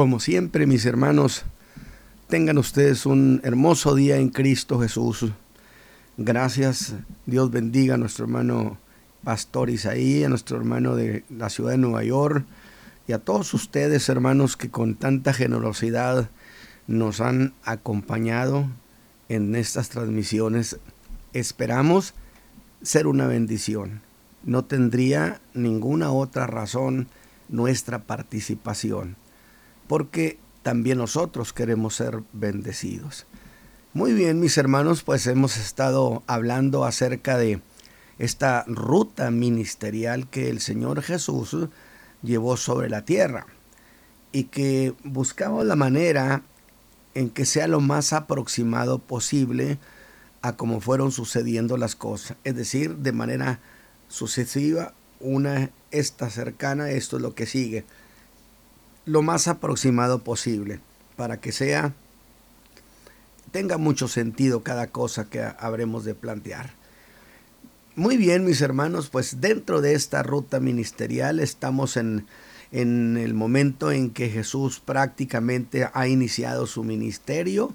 Como siempre, mis hermanos, tengan ustedes un hermoso día en Cristo Jesús. Gracias. Dios bendiga a nuestro hermano Pastor Isaí, a nuestro hermano de la ciudad de Nueva York y a todos ustedes, hermanos, que con tanta generosidad nos han acompañado en estas transmisiones. Esperamos ser una bendición. No tendría ninguna otra razón nuestra participación porque también nosotros queremos ser bendecidos. Muy bien, mis hermanos, pues hemos estado hablando acerca de esta ruta ministerial que el Señor Jesús llevó sobre la tierra y que buscaba la manera en que sea lo más aproximado posible a cómo fueron sucediendo las cosas, es decir, de manera sucesiva, una esta cercana, esto es lo que sigue lo más aproximado posible para que sea tenga mucho sentido cada cosa que habremos de plantear. Muy bien, mis hermanos, pues dentro de esta ruta ministerial estamos en, en el momento en que Jesús prácticamente ha iniciado su ministerio.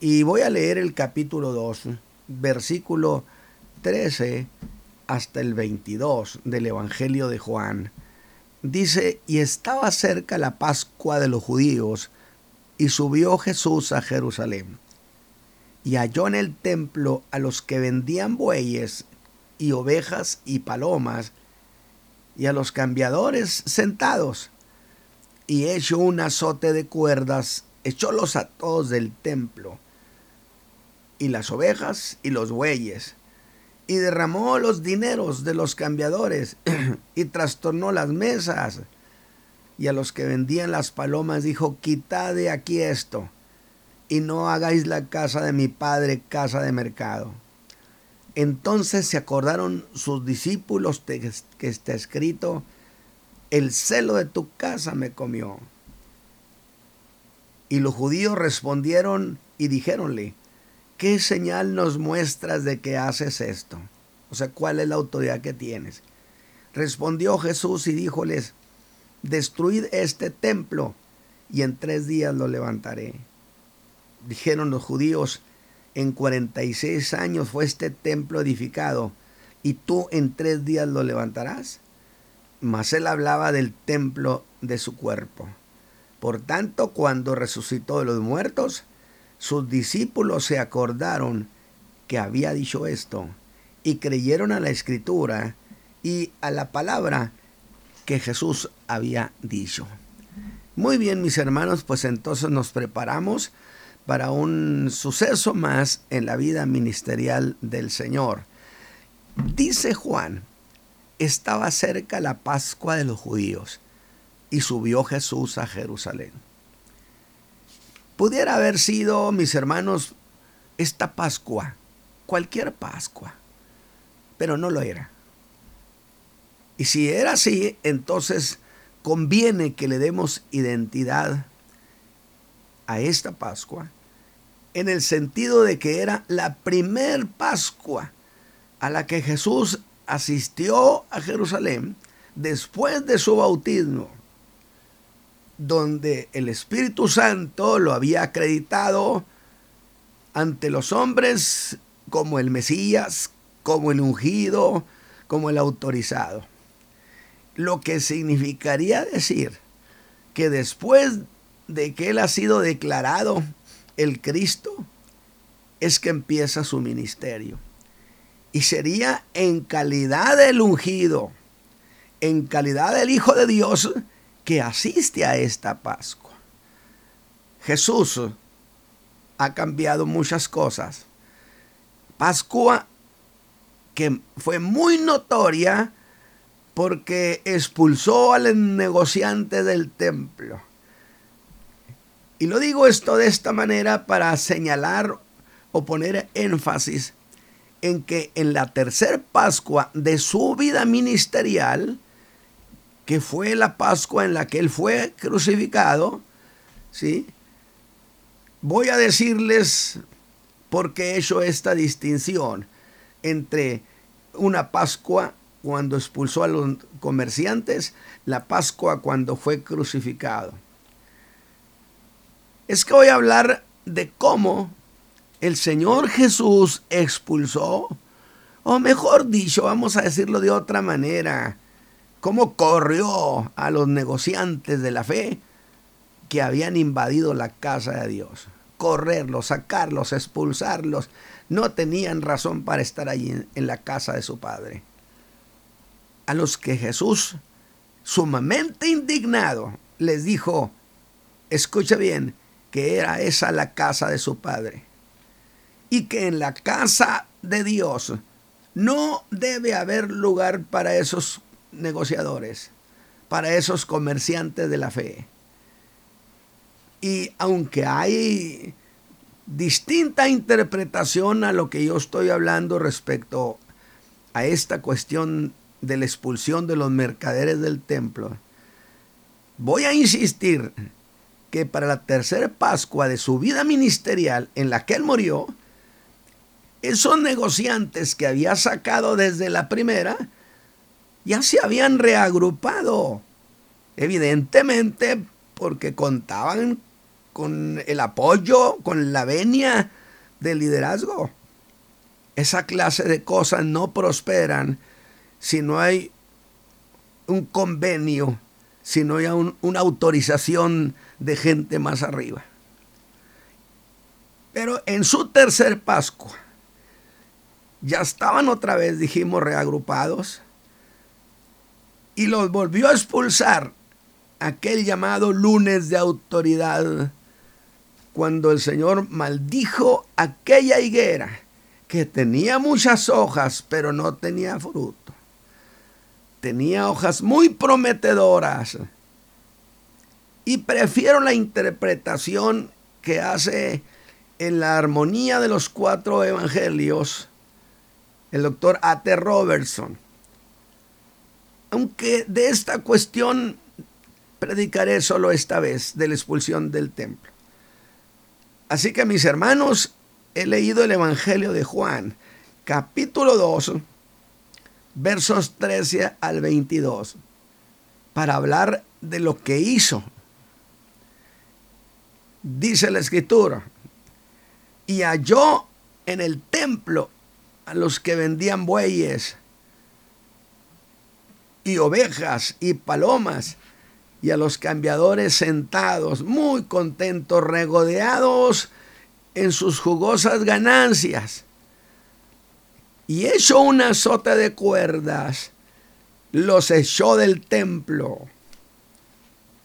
Y voy a leer el capítulo 2, versículo 13 hasta el 22 del Evangelio de Juan. Dice, y estaba cerca la Pascua de los judíos, y subió Jesús a Jerusalén. Y halló en el templo a los que vendían bueyes y ovejas y palomas, y a los cambiadores sentados. Y hecho un azote de cuerdas, echólos a todos del templo, y las ovejas y los bueyes y derramó los dineros de los cambiadores y trastornó las mesas. Y a los que vendían las palomas dijo, quitad de aquí esto y no hagáis la casa de mi padre casa de mercado. Entonces se acordaron sus discípulos que está escrito, el celo de tu casa me comió. Y los judíos respondieron y dijéronle, ¿qué señal nos muestras de que haces esto? O sea, ¿cuál es la autoridad que tienes? Respondió Jesús y díjoles, destruid este templo y en tres días lo levantaré. Dijeron los judíos, en 46 años fue este templo edificado y tú en tres días lo levantarás. Mas él hablaba del templo de su cuerpo. Por tanto, cuando resucitó de los muertos, sus discípulos se acordaron que había dicho esto y creyeron a la escritura y a la palabra que Jesús había dicho. Muy bien, mis hermanos, pues entonces nos preparamos para un suceso más en la vida ministerial del Señor. Dice Juan, estaba cerca la Pascua de los judíos y subió Jesús a Jerusalén. Pudiera haber sido, mis hermanos, esta Pascua, cualquier Pascua, pero no lo era. Y si era así, entonces conviene que le demos identidad a esta Pascua en el sentido de que era la primer Pascua a la que Jesús asistió a Jerusalén después de su bautismo donde el Espíritu Santo lo había acreditado ante los hombres como el Mesías, como el ungido, como el autorizado. Lo que significaría decir que después de que él ha sido declarado el Cristo, es que empieza su ministerio. Y sería en calidad del ungido, en calidad del Hijo de Dios, que asiste a esta Pascua. Jesús ha cambiado muchas cosas. Pascua que fue muy notoria porque expulsó al negociante del templo. Y lo digo esto de esta manera para señalar o poner énfasis en que en la tercera Pascua de su vida ministerial, que fue la Pascua en la que él fue crucificado, ¿sí? Voy a decirles por qué he hecho esta distinción entre una Pascua cuando expulsó a los comerciantes, la Pascua cuando fue crucificado. es que voy a hablar de cómo el Señor Jesús expulsó, o mejor dicho, vamos a decirlo de otra manera, cómo corrió a los negociantes de la fe que habían invadido la casa de Dios. Correrlos, sacarlos, expulsarlos. No tenían razón para estar allí en la casa de su Padre. A los que Jesús, sumamente indignado, les dijo, escucha bien, que era esa la casa de su Padre. Y que en la casa de Dios no debe haber lugar para esos negociadores, para esos comerciantes de la fe. Y aunque hay distinta interpretación a lo que yo estoy hablando respecto a esta cuestión de la expulsión de los mercaderes del templo, voy a insistir que para la tercera Pascua de su vida ministerial en la que él murió, esos negociantes que había sacado desde la primera, ya se habían reagrupado. Evidentemente porque contaban con el apoyo, con la venia del liderazgo. Esa clase de cosas no prosperan si no hay un convenio, si no hay una autorización de gente más arriba. Pero en su tercer Pascua, ya estaban otra vez, dijimos, reagrupados, y los volvió a expulsar aquel llamado lunes de autoridad, cuando el Señor maldijo aquella higuera que tenía muchas hojas, pero no tenía fruto. Tenía hojas muy prometedoras. Y prefiero la interpretación que hace en la armonía de los cuatro evangelios el doctor A.T. Robertson. Aunque de esta cuestión predicaré solo esta vez de la expulsión del templo. Así que mis hermanos, he leído el Evangelio de Juan, capítulo 2, versos 13 al 22, para hablar de lo que hizo. Dice la escritura, y halló en el templo a los que vendían bueyes y ovejas y palomas y a los cambiadores sentados, muy contentos, regodeados en sus jugosas ganancias. Y hecho una azota de cuerdas, los echó del templo.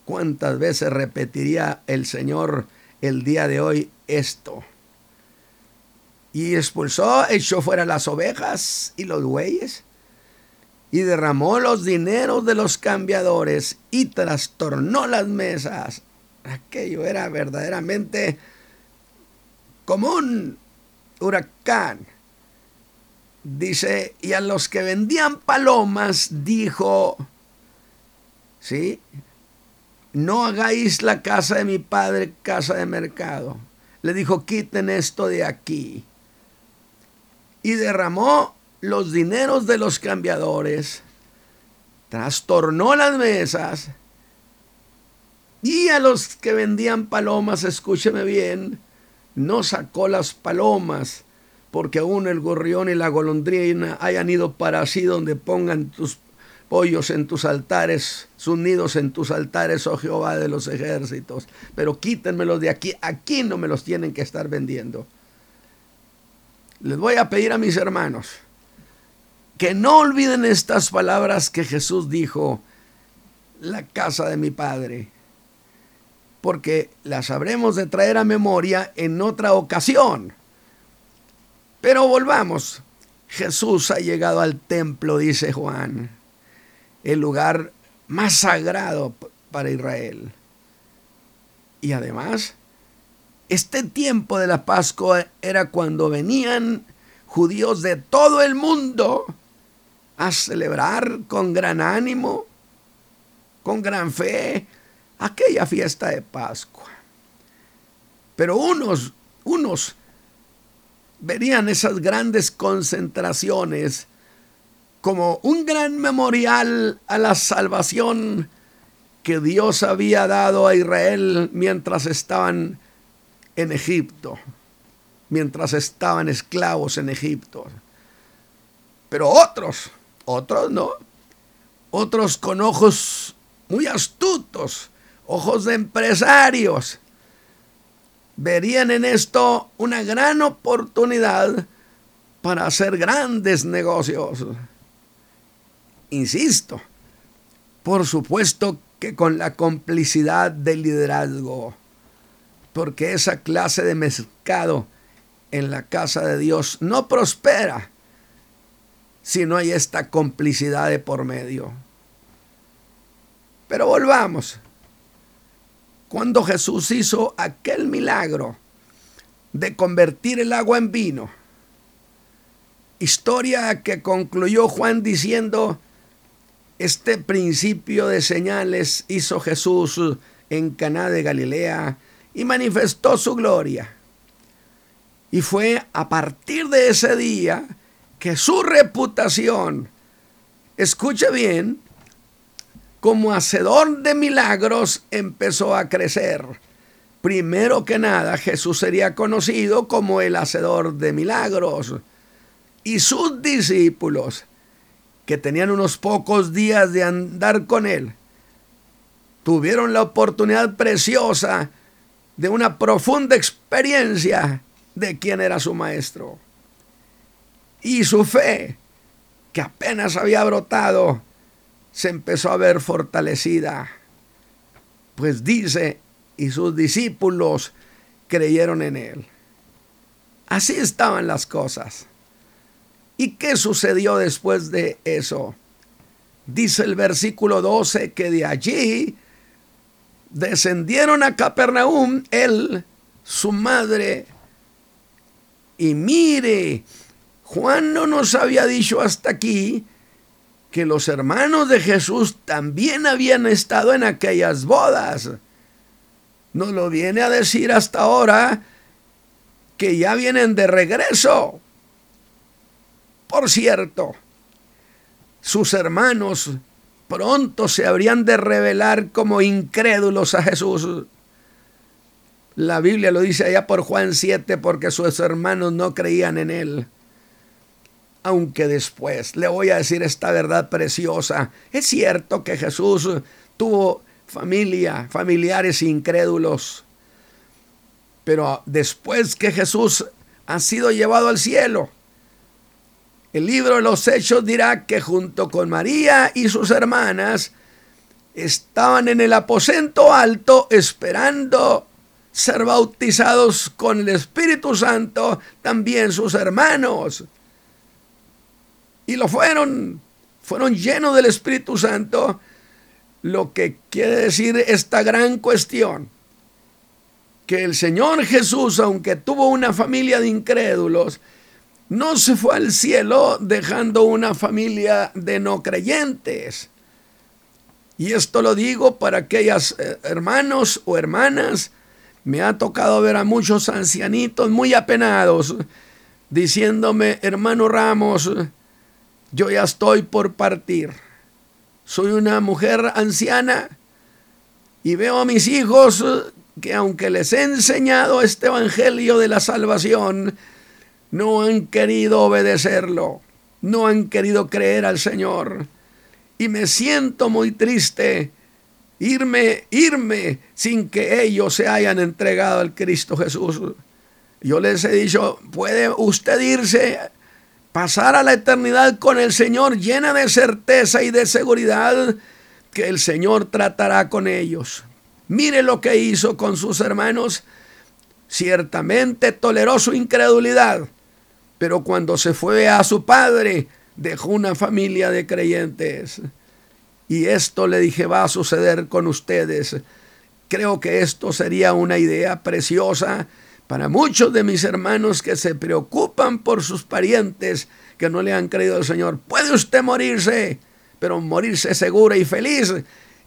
¿Cuántas veces repetiría el Señor el día de hoy esto? Y expulsó, echó fuera las ovejas y los bueyes y derramó los dineros de los cambiadores y trastornó las mesas. Aquello era verdaderamente como un huracán. Dice, y a los que vendían palomas dijo, ¿sí? No hagáis la casa de mi padre casa de mercado. Le dijo, quiten esto de aquí. Y derramó los dineros de los cambiadores, trastornó las mesas y a los que vendían palomas, escúcheme bien, no sacó las palomas, porque aún el gorrión y la golondrina hayan ido para así donde pongan tus pollos en tus altares, sus nidos en tus altares, oh Jehová de los ejércitos. Pero quítenmelos de aquí, aquí no me los tienen que estar vendiendo. Les voy a pedir a mis hermanos que no olviden estas palabras que Jesús dijo, la casa de mi Padre, porque las habremos de traer a memoria en otra ocasión. Pero volvamos. Jesús ha llegado al templo, dice Juan, el lugar más sagrado para Israel. Y además, este tiempo de la Pascua era cuando venían judíos de todo el mundo a celebrar con gran ánimo, con gran fe, aquella fiesta de Pascua. Pero unos, unos verían esas grandes concentraciones como un gran memorial a la salvación que Dios había dado a Israel mientras estaban en Egipto, mientras estaban esclavos en Egipto. Pero otros, otros no, otros con ojos muy astutos, ojos de empresarios, verían en esto una gran oportunidad para hacer grandes negocios. Insisto, por supuesto que con la complicidad del liderazgo, porque esa clase de mercado en la casa de Dios no prospera si no hay esta complicidad de por medio. Pero volvamos. Cuando Jesús hizo aquel milagro de convertir el agua en vino, historia que concluyó Juan diciendo, este principio de señales hizo Jesús en Caná de Galilea y manifestó su gloria. Y fue a partir de ese día que su reputación, escuche bien, como hacedor de milagros empezó a crecer. Primero que nada, Jesús sería conocido como el hacedor de milagros. Y sus discípulos, que tenían unos pocos días de andar con él, tuvieron la oportunidad preciosa de una profunda experiencia de quién era su maestro. Y su fe, que apenas había brotado, se empezó a ver fortalecida. Pues dice, y sus discípulos creyeron en él. Así estaban las cosas. ¿Y qué sucedió después de eso? Dice el versículo 12 que de allí descendieron a Capernaum él, su madre, y mire, Juan no nos había dicho hasta aquí que los hermanos de Jesús también habían estado en aquellas bodas. Nos lo viene a decir hasta ahora que ya vienen de regreso. Por cierto, sus hermanos pronto se habrían de revelar como incrédulos a Jesús. La Biblia lo dice allá por Juan 7 porque sus hermanos no creían en él aunque después le voy a decir esta verdad preciosa. Es cierto que Jesús tuvo familia, familiares incrédulos, pero después que Jesús ha sido llevado al cielo, el libro de los Hechos dirá que junto con María y sus hermanas estaban en el aposento alto esperando ser bautizados con el Espíritu Santo también sus hermanos. Y lo fueron, fueron llenos del Espíritu Santo, lo que quiere decir esta gran cuestión, que el Señor Jesús, aunque tuvo una familia de incrédulos, no se fue al cielo dejando una familia de no creyentes. Y esto lo digo para aquellas eh, hermanos o hermanas. Me ha tocado ver a muchos ancianitos muy apenados diciéndome, hermano Ramos, yo ya estoy por partir. Soy una mujer anciana y veo a mis hijos que aunque les he enseñado este Evangelio de la salvación, no han querido obedecerlo, no han querido creer al Señor. Y me siento muy triste irme, irme sin que ellos se hayan entregado al Cristo Jesús. Yo les he dicho, puede usted irse pasar a la eternidad con el Señor llena de certeza y de seguridad que el Señor tratará con ellos. Mire lo que hizo con sus hermanos. Ciertamente toleró su incredulidad, pero cuando se fue a su padre, dejó una familia de creyentes. Y esto le dije va a suceder con ustedes. Creo que esto sería una idea preciosa para muchos de mis hermanos que se preocupan por sus parientes que no le han creído al Señor. Puede usted morirse, pero morirse segura y feliz,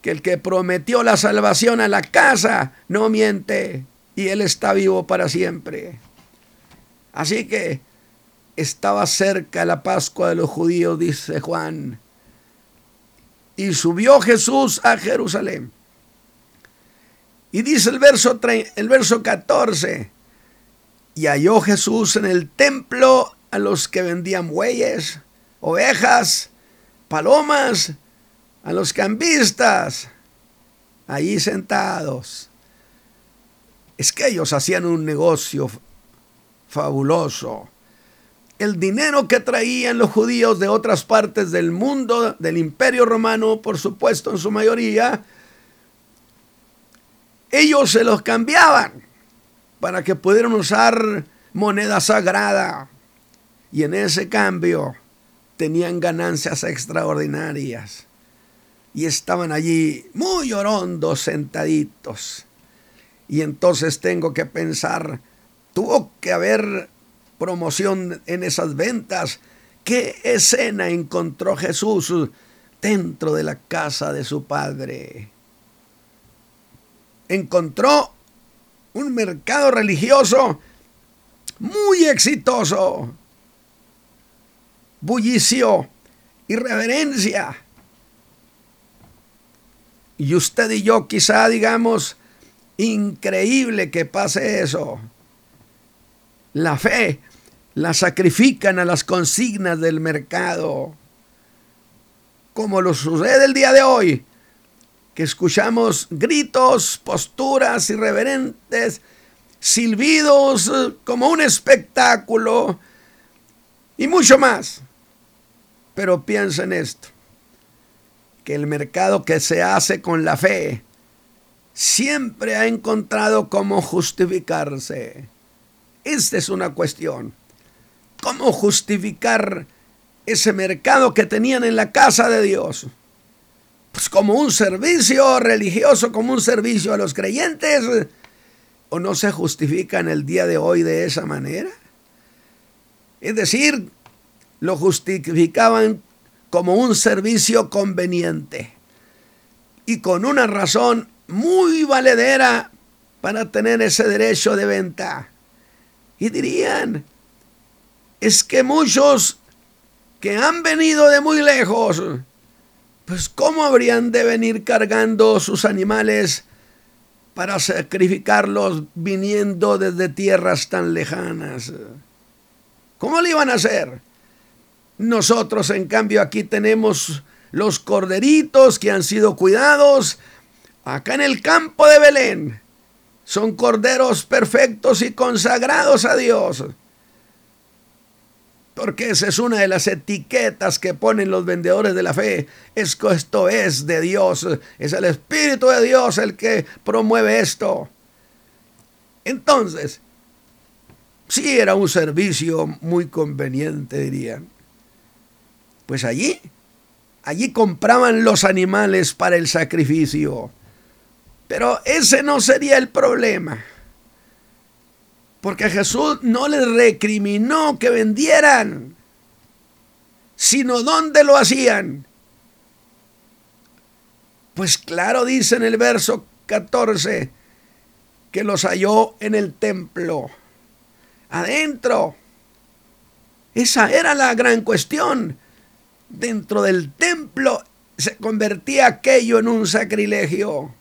que el que prometió la salvación a la casa no miente y Él está vivo para siempre. Así que estaba cerca la Pascua de los judíos, dice Juan. Y subió Jesús a Jerusalén. Y dice el verso, el verso 14, Y halló Jesús en el templo a los que vendían bueyes, ovejas, palomas, a los cambistas, allí sentados. Es que ellos hacían un negocio fabuloso. El dinero que traían los judíos de otras partes del mundo, del imperio romano, por supuesto en su mayoría, ellos se los cambiaban para que pudieran usar moneda sagrada. Y en ese cambio tenían ganancias extraordinarias. Y estaban allí muy orondos sentaditos. Y entonces tengo que pensar, tuvo que haber promoción en esas ventas. ¿Qué escena encontró Jesús dentro de la casa de su padre? Encontró un mercado religioso muy exitoso. Bullicio, irreverencia. Y usted y yo quizá digamos, increíble que pase eso. La fe la sacrifican a las consignas del mercado. Como lo sucede el día de hoy, que escuchamos gritos, posturas irreverentes, silbidos eh, como un espectáculo y mucho más. Pero piensa en esto, que el mercado que se hace con la fe siempre ha encontrado cómo justificarse. Esta es una cuestión. ¿Cómo justificar ese mercado que tenían en la casa de Dios? Pues como un servicio religioso, como un servicio a los creyentes. ¿O no se justifica en el día de hoy de esa manera? Es decir, lo justificaban como un servicio conveniente y con una razón muy valedera para tener ese derecho de venta. Y dirían, es que muchos que han venido de muy lejos, pues ¿cómo habrían de venir cargando sus animales para sacrificarlos viniendo desde tierras tan lejanas? ¿Cómo lo iban a hacer? Nosotros, en cambio, aquí tenemos los corderitos que han sido cuidados acá en el campo de Belén. Son corderos perfectos y consagrados a Dios. Porque esa es una de las etiquetas que ponen los vendedores de la fe. Es que esto es de Dios. Es el Espíritu de Dios el que promueve esto. Entonces, sí era un servicio muy conveniente, dirían. Pues allí, allí compraban los animales para el sacrificio. Pero ese no sería el problema. Porque Jesús no les recriminó que vendieran, sino dónde lo hacían. Pues claro dice en el verso 14 que los halló en el templo, adentro. Esa era la gran cuestión. Dentro del templo se convertía aquello en un sacrilegio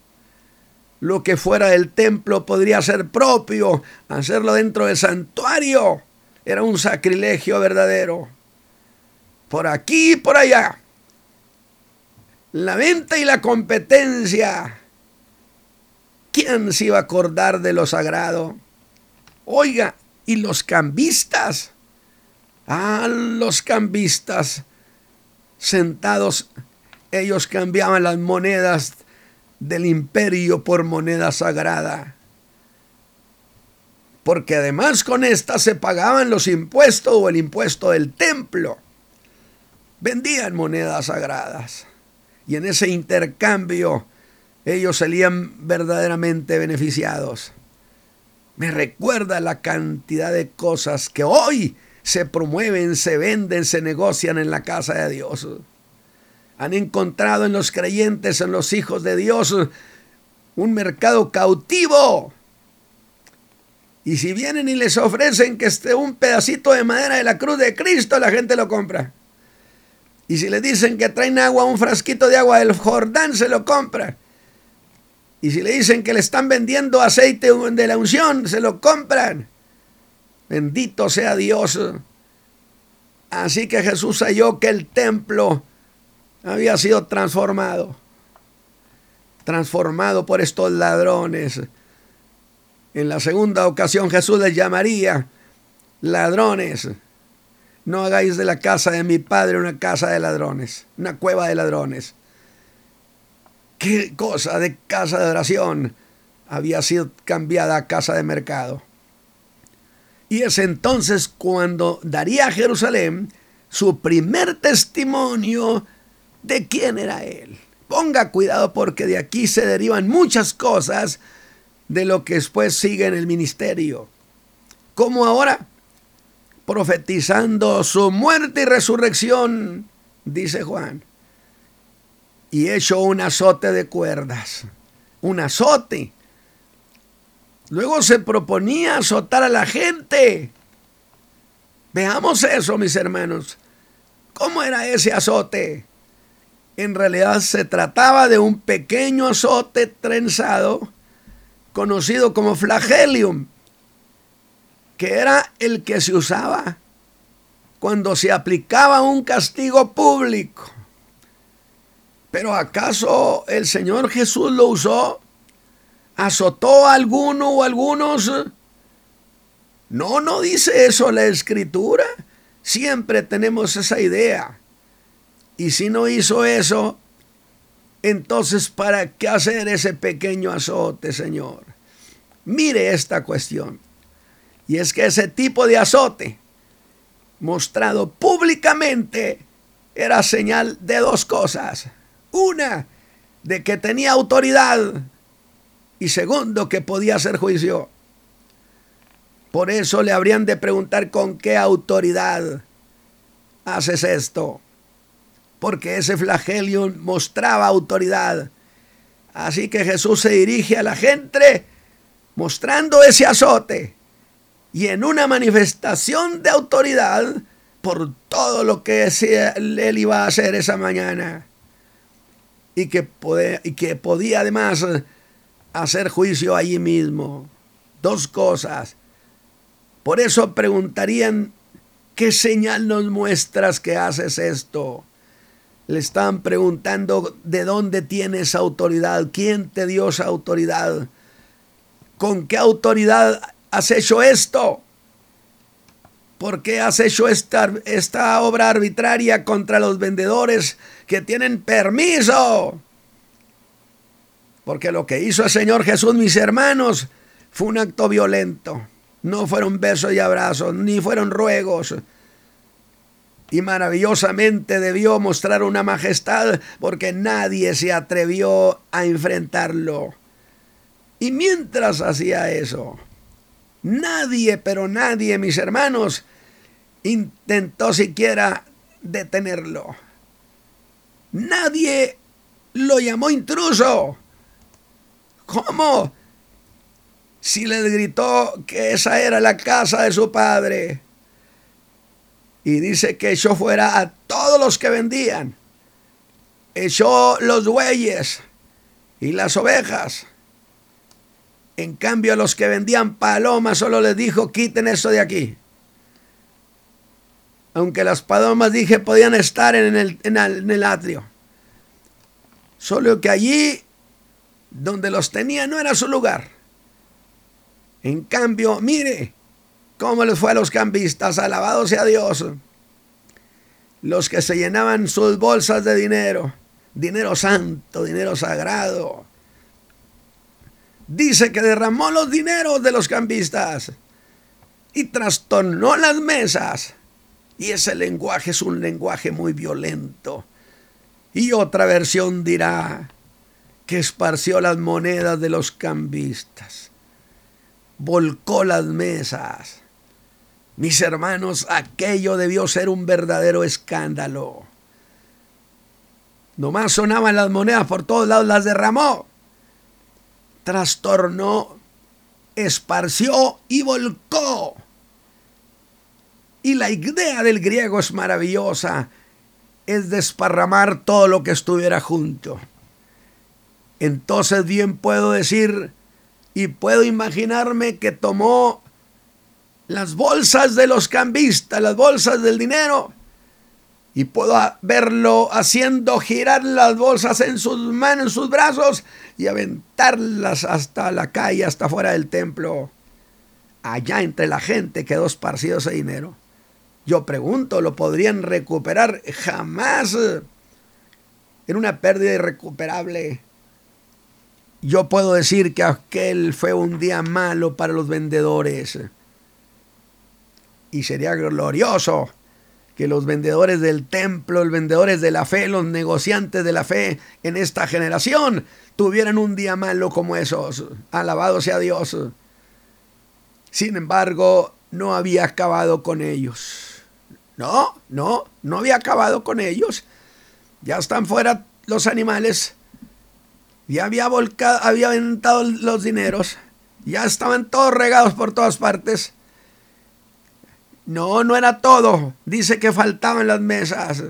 lo que fuera del templo podría ser propio, hacerlo dentro del santuario. Era un sacrilegio verdadero. Por aquí y por allá. La venta y la competencia. ¿Quién se iba a acordar de lo sagrado? Oiga, ¿y los cambistas? Ah, los cambistas sentados, ellos cambiaban las monedas del imperio por moneda sagrada. Porque además con esta se pagaban los impuestos o el impuesto del templo. Vendían monedas sagradas. Y en ese intercambio ellos salían verdaderamente beneficiados. Me recuerda la cantidad de cosas que hoy se promueven, se venden, se negocian en la casa de Dios han encontrado en los creyentes, en los hijos de Dios, un mercado cautivo. Y si vienen y les ofrecen que esté un pedacito de madera de la cruz de Cristo, la gente lo compra. Y si le dicen que traen agua, un frasquito de agua del Jordán, se lo compra. Y si le dicen que le están vendiendo aceite de la unción, se lo compran. Bendito sea Dios. Así que Jesús halló que el templo había sido transformado. Transformado por estos ladrones. En la segunda ocasión Jesús les llamaría ladrones. No hagáis de la casa de mi padre una casa de ladrones, una cueva de ladrones. ¿Qué cosa de casa de oración había sido cambiada a casa de mercado? Y es entonces cuando daría a Jerusalén su primer testimonio de quién era él. Ponga cuidado porque de aquí se derivan muchas cosas de lo que después sigue en el ministerio. Como ahora, profetizando su muerte y resurrección, dice Juan, y hecho un azote de cuerdas, un azote Luego se proponía azotar a la gente. Veamos eso, mis hermanos. ¿Cómo era ese azote? En realidad se trataba de un pequeño azote trenzado, conocido como flagelium, que era el que se usaba cuando se aplicaba un castigo público. Pero ¿acaso el Señor Jesús lo usó azotó a alguno o algunos. No, no dice eso la escritura. Siempre tenemos esa idea. Y si no hizo eso, entonces ¿para qué hacer ese pequeño azote, Señor? Mire esta cuestión. Y es que ese tipo de azote, mostrado públicamente, era señal de dos cosas. Una, de que tenía autoridad y segundo, que podía hacer juicio. Por eso le habrían de preguntar con qué autoridad haces esto. Porque ese flagelio mostraba autoridad. Así que Jesús se dirige a la gente mostrando ese azote y en una manifestación de autoridad por todo lo que él iba a hacer esa mañana. Y que, podía además hacer juicio allí mismo. Dos cosas. Por eso preguntarían, ¿qué señal nos muestras que haces esto? Le están preguntando de dónde tienes autoridad, quién te dio esa autoridad, con qué autoridad has hecho esto, por qué has hecho esta, esta obra arbitraria contra los vendedores que tienen permiso. Porque lo que hizo el Señor Jesús, mis hermanos, fue un acto violento. No fueron besos y abrazos, ni fueron ruegos. Y maravillosamente debió mostrar una majestad porque nadie se atrevió a enfrentarlo. Y mientras hacía eso, nadie, pero nadie, mis hermanos, intentó siquiera detenerlo. Nadie lo llamó intruso. ¿Cómo? Si les gritó que esa era la casa de su padre. Y dice que echó fuera a todos los que vendían. Echó los bueyes y las ovejas. En cambio, a los que vendían palomas solo les dijo, quiten eso de aquí. Aunque las palomas, dije, podían estar en el, en el atrio. Solo que allí donde los tenía no era su lugar. En cambio, mire cómo les fue a los cambistas, alabado sea Dios. Los que se llenaban sus bolsas de dinero, dinero santo, dinero sagrado. Dice que derramó los dineros de los cambistas y trastornó las mesas. Y ese lenguaje es un lenguaje muy violento. Y otra versión dirá, que esparció las monedas de los cambistas, volcó las mesas. Mis hermanos, aquello debió ser un verdadero escándalo. Nomás sonaban las monedas por todos lados, las derramó. Trastornó, esparció y volcó. Y la idea del griego es maravillosa, es desparramar todo lo que estuviera junto entonces bien puedo decir y puedo imaginarme que tomó las bolsas de los cambistas, las bolsas del dinero, y puedo verlo haciendo girar las bolsas en sus manos, en sus brazos, y aventarlas hasta la calle, hasta fuera del templo. Allá entre la gente quedó esparcido ese dinero. Yo pregunto, ¿lo podrían recuperar? Jamás. Era una pérdida irrecuperable. Yo puedo decir que aquel fue un día malo para los vendedores. Y sería glorioso que los vendedores del templo, los vendedores de la fe, los negociantes de la fe en esta generación tuvieran un día malo como esos. Alabado sea Dios. Sin embargo, no había acabado con ellos. No, no, no había acabado con ellos. Ya están fuera los animales. Ya había volcado, había aventado los dineros. Ya estaban todos regados por todas partes. No, no era todo. Dice que faltaban las mesas.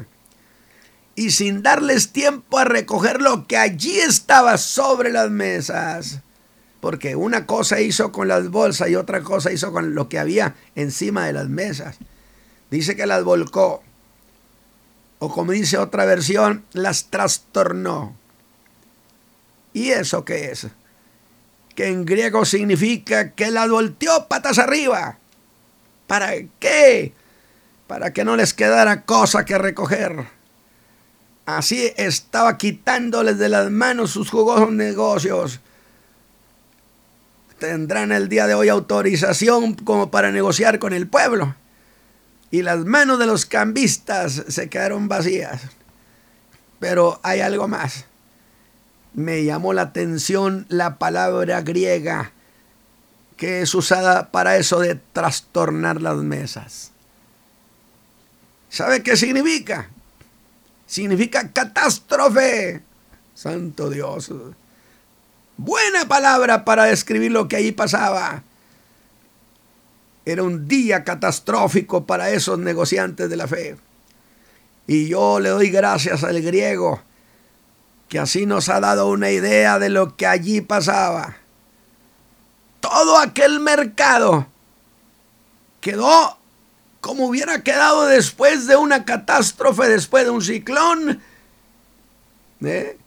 Y sin darles tiempo a recoger lo que allí estaba sobre las mesas. Porque una cosa hizo con las bolsas y otra cosa hizo con lo que había encima de las mesas. Dice que las volcó. O como dice otra versión, las trastornó. ¿Y eso qué es? Que en griego significa que las volteó patas arriba. ¿Para qué? Para que no les quedara cosa que recoger. Así estaba quitándoles de las manos sus jugosos negocios. Tendrán el día de hoy autorización como para negociar con el pueblo y las manos de los cambistas se quedaron vacías. Pero hay algo más. Me llamó la atención la palabra griega que es usada para eso de trastornar las mesas. ¿Sabe qué significa? Significa catástrofe. Santo Dios. Buena palabra para describir lo que ahí pasaba. Era un día catastrófico para esos negociantes de la fe. Y yo le doy gracias al griego, que así nos ha dado una idea de lo que allí pasaba. Todo aquel mercado quedó como hubiera quedado después de una catástrofe, después de un ciclón, ¿eh?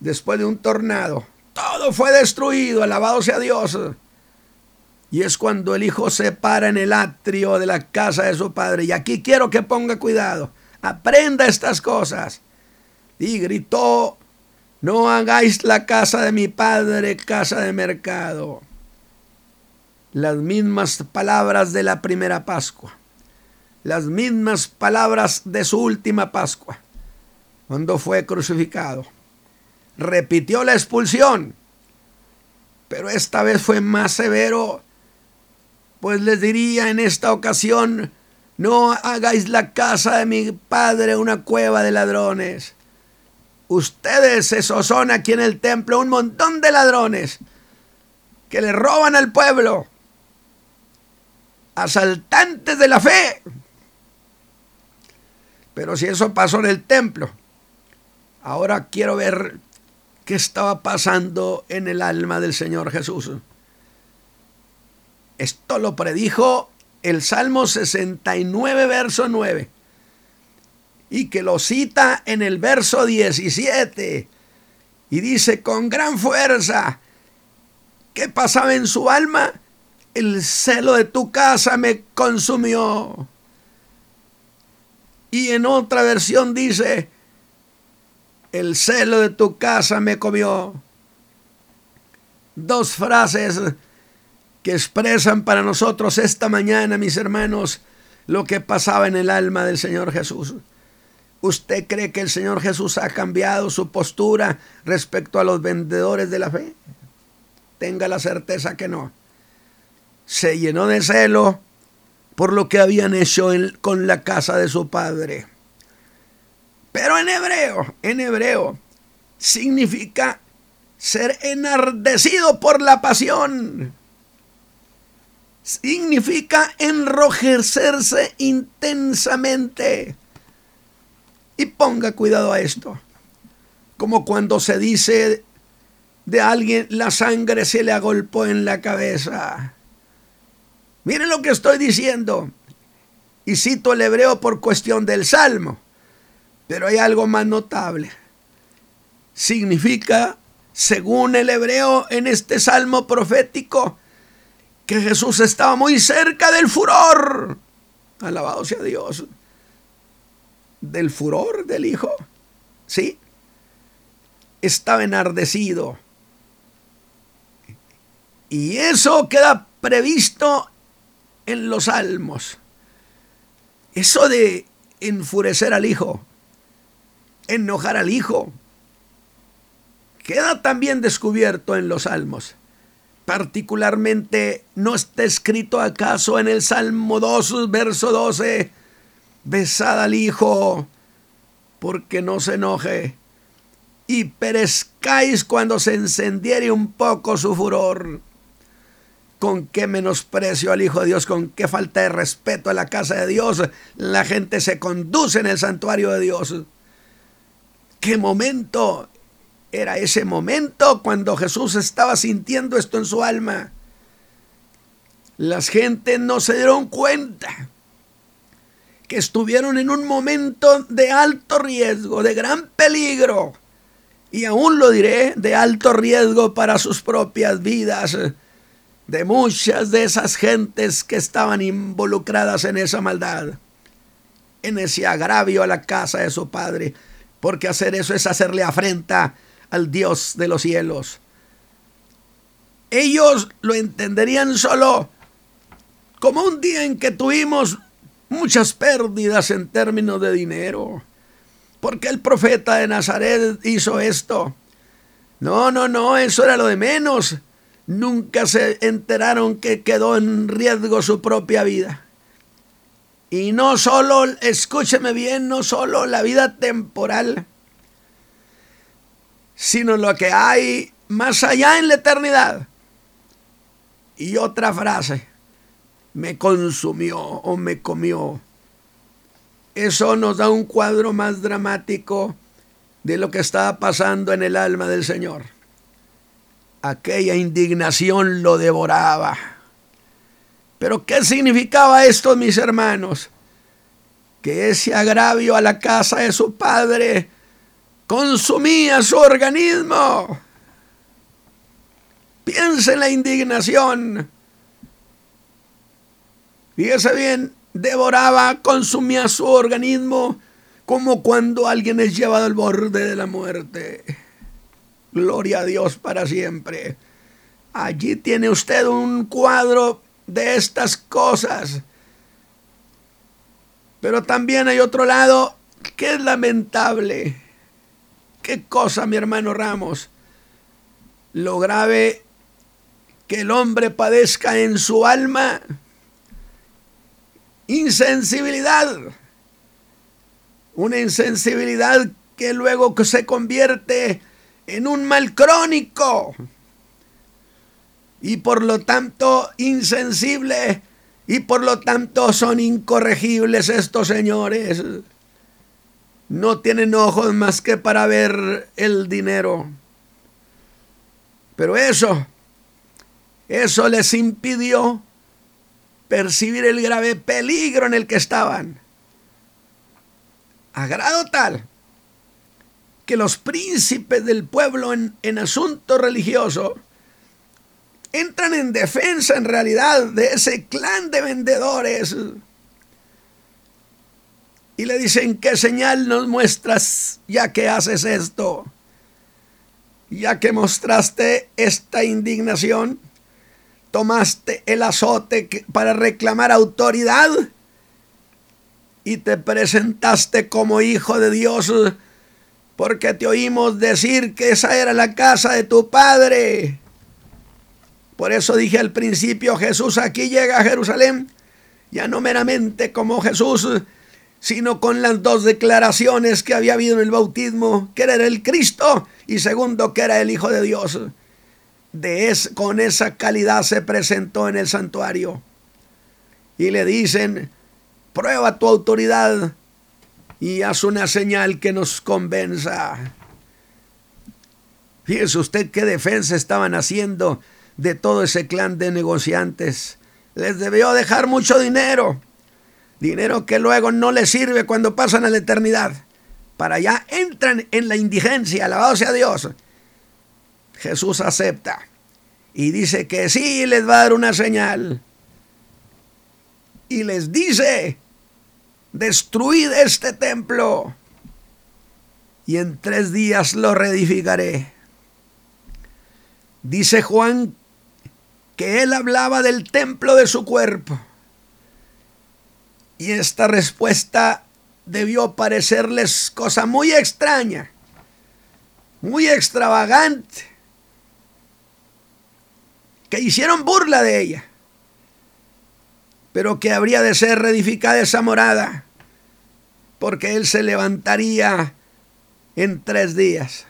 después de un tornado. Todo fue destruido, alabado sea Dios. Y es cuando el hijo se para en el atrio de la casa de su padre. Y aquí quiero que ponga cuidado. Aprenda estas cosas. Y gritó, no hagáis la casa de mi padre casa de mercado. Las mismas palabras de la primera Pascua. Las mismas palabras de su última Pascua. Cuando fue crucificado. Repitió la expulsión. Pero esta vez fue más severo pues les diría en esta ocasión, no hagáis la casa de mi padre una cueva de ladrones. Ustedes se son aquí en el templo un montón de ladrones que le roban al pueblo, asaltantes de la fe. Pero si eso pasó en el templo, ahora quiero ver qué estaba pasando en el alma del Señor Jesús. Esto lo predijo el Salmo 69, verso 9. Y que lo cita en el verso 17. Y dice con gran fuerza, ¿qué pasaba en su alma? El celo de tu casa me consumió. Y en otra versión dice, el celo de tu casa me comió. Dos frases que expresan para nosotros esta mañana, mis hermanos, lo que pasaba en el alma del Señor Jesús. ¿Usted cree que el Señor Jesús ha cambiado su postura respecto a los vendedores de la fe? Tenga la certeza que no. Se llenó de celo por lo que habían hecho con la casa de su padre. Pero en hebreo, en hebreo, significa ser enardecido por la pasión significa enrojecerse intensamente. Y ponga cuidado a esto. Como cuando se dice de alguien, la sangre se le agolpó en la cabeza. Miren lo que estoy diciendo. Y cito el hebreo por cuestión del salmo. Pero hay algo más notable. Significa, según el hebreo en este salmo profético, que Jesús estaba muy cerca del furor. Alabado sea Dios. Del furor del Hijo. ¿Sí? Estaba enardecido. Y eso queda previsto en los salmos. Eso de enfurecer al hijo, enojar al hijo, queda también descubierto en los salmos. Particularmente, ¿no está escrito acaso en el Salmo 2, verso 12? Besad al hijo, porque no se enoje, y perezcáis cuando se encendiere un poco su furor con qué menosprecio al Hijo de Dios, con qué falta de respeto a la casa de Dios la gente se conduce en el santuario de Dios. ¿Qué momento era ese momento cuando Jesús estaba sintiendo esto en su alma? Las gentes no se dieron cuenta que estuvieron en un momento de alto riesgo, de gran peligro, y aún lo diré, de alto riesgo para sus propias vidas de muchas de esas gentes que estaban involucradas en esa maldad, en ese agravio a la casa de su padre, porque hacer eso es hacerle afrenta al Dios de los cielos. Ellos lo entenderían solo como un día en que tuvimos muchas pérdidas en términos de dinero. porque el profeta de Nazaret hizo esto? No, no, no, eso era lo de menos nunca se enteraron que quedó en riesgo su propia vida. Y no solo, escúcheme bien, no solo la vida temporal, sino lo que hay más allá en la eternidad. Y otra frase, me consumió o me comió. Eso nos da un cuadro más dramático de lo que estaba pasando en el alma del Señor aquella indignación lo devoraba. Pero ¿qué significaba esto, mis hermanos? Que ese agravio a la casa de su padre consumía su organismo. Piensa en la indignación. Fíjese bien, devoraba, consumía su organismo como cuando alguien es llevado al borde de la muerte. Gloria a Dios para siempre. Allí tiene usted un cuadro de estas cosas. Pero también hay otro lado que es lamentable. ¿Qué cosa, mi hermano Ramos? Lo grave que el hombre padezca en su alma. Insensibilidad. Una insensibilidad que luego se convierte en un mal crónico y por lo tanto insensible y por lo tanto son incorregibles estos señores. No tienen ojos más que para ver el dinero. Pero eso, eso les impidió percibir el grave peligro en el que estaban. A grado tal que los príncipes del pueblo en, en asunto religioso entran en defensa en realidad de ese clan de vendedores y le dicen, ¿qué señal nos muestras ya que haces esto? Ya que mostraste esta indignación, tomaste el azote para reclamar autoridad y te presentaste como hijo de Dios porque te oímos decir que esa era la casa de tu padre. Por eso dije al principio, Jesús aquí llega a Jerusalén, ya no meramente como Jesús, sino con las dos declaraciones que había habido en el bautismo, que era el Cristo y segundo, que era el Hijo de Dios. De es, con esa calidad se presentó en el santuario. Y le dicen, prueba tu autoridad y haz una señal que nos convenza. Fíjese usted qué defensa estaban haciendo de todo ese clan de negociantes les debió dejar mucho dinero, dinero que luego no les sirve cuando pasan a la eternidad. Para allá entran en la indigencia, alabado sea Dios. Jesús acepta y dice que sí les va a dar una señal. Y les dice, destruid este templo y en tres días lo reedificaré. Dice Juan que él hablaba del templo de su cuerpo. Y esta respuesta debió parecerles cosa muy extraña, muy extravagante, que hicieron burla de ella, pero que habría de ser reedificada esa morada, porque él se levantaría en tres días.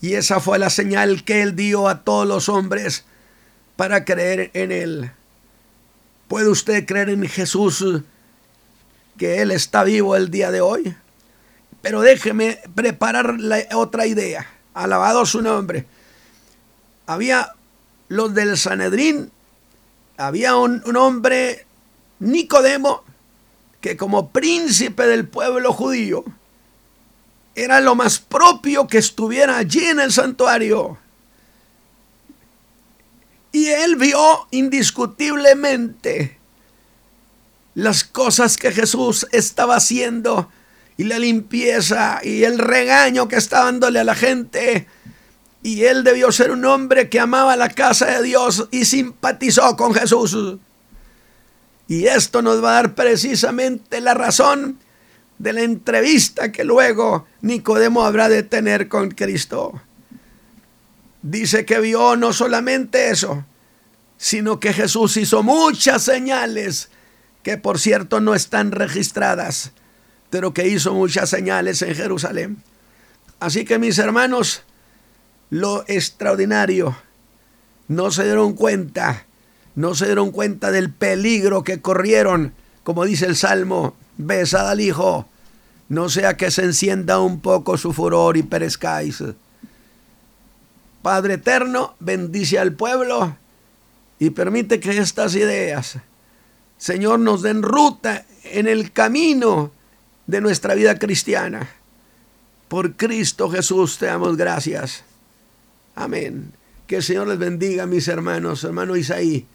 Y esa fue la señal que él dio a todos los hombres para creer en él. ¿Puede usted creer en Jesús que Él está vivo el día de hoy? Pero déjeme preparar otra idea. Alabado su nombre. Había los del Sanedrín, había un hombre, Nicodemo, que como príncipe del pueblo judío, era lo más propio que estuviera allí en el santuario. Y él vio indiscutiblemente las cosas que Jesús estaba haciendo y la limpieza y el regaño que estaba dándole a la gente. Y él debió ser un hombre que amaba la casa de Dios y simpatizó con Jesús. Y esto nos va a dar precisamente la razón de la entrevista que luego Nicodemo habrá de tener con Cristo. Dice que vio no solamente eso, sino que Jesús hizo muchas señales que por cierto no están registradas, pero que hizo muchas señales en Jerusalén. Así que mis hermanos, lo extraordinario, no se dieron cuenta, no se dieron cuenta del peligro que corrieron, como dice el Salmo besad al Hijo, no sea que se encienda un poco su furor y perezcáis. Padre eterno, bendice al pueblo y permite que estas ideas, Señor, nos den ruta en el camino de nuestra vida cristiana. Por Cristo Jesús te damos gracias. Amén. Que el Señor les bendiga, mis hermanos, hermano Isaí.